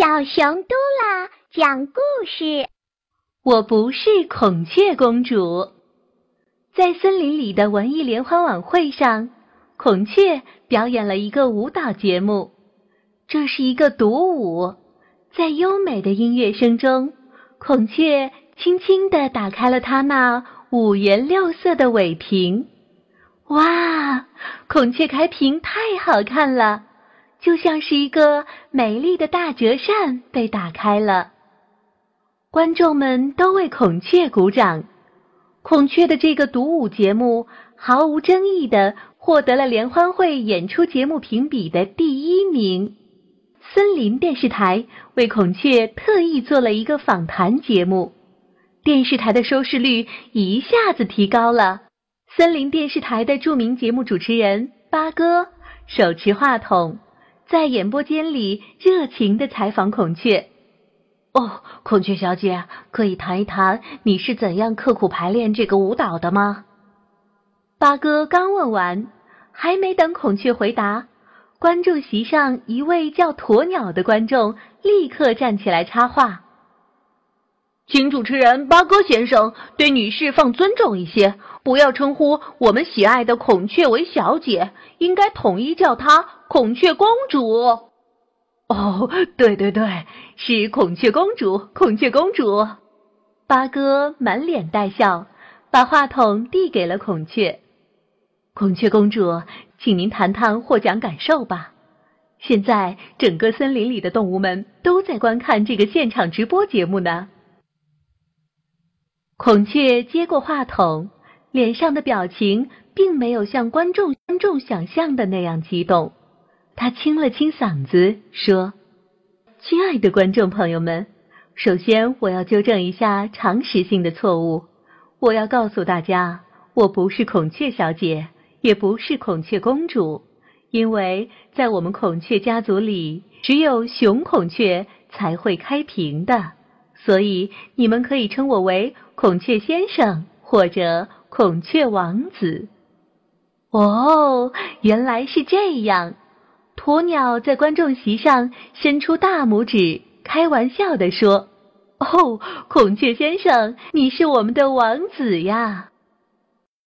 小熊嘟啦讲故事。我不是孔雀公主。在森林里的文艺联欢晚会上，孔雀表演了一个舞蹈节目。这是一个独舞，在优美的音乐声中，孔雀轻轻地打开了它那五颜六色的尾屏。哇，孔雀开屏太好看了！就像是一个美丽的大折扇被打开了，观众们都为孔雀鼓掌。孔雀的这个独舞节目毫无争议的获得了联欢会演出节目评比的第一名。森林电视台为孔雀特意做了一个访谈节目，电视台的收视率一下子提高了。森林电视台的著名节目主持人八哥手持话筒。在演播间里热情的采访孔雀。哦，孔雀小姐，可以谈一谈你是怎样刻苦排练这个舞蹈的吗？八哥刚问完，还没等孔雀回答，观众席上一位叫鸵鸟的观众立刻站起来插话。请主持人八哥先生对女士放尊重一些，不要称呼我们喜爱的孔雀为小姐，应该统一叫她孔雀公主。哦，对对对，是孔雀公主，孔雀公主。八哥满脸带笑，把话筒递给了孔雀。孔雀公主，请您谈谈获奖感受吧。现在整个森林里的动物们都在观看这个现场直播节目呢。孔雀接过话筒，脸上的表情并没有像观众观众想象的那样激动。他清了清嗓子说：“亲爱的观众朋友们，首先我要纠正一下常识性的错误。我要告诉大家，我不是孔雀小姐，也不是孔雀公主，因为在我们孔雀家族里，只有雄孔雀才会开屏的。”所以你们可以称我为孔雀先生或者孔雀王子。哦，原来是这样。鸵鸟在观众席上伸出大拇指，开玩笑地说：“哦，孔雀先生，你是我们的王子呀！”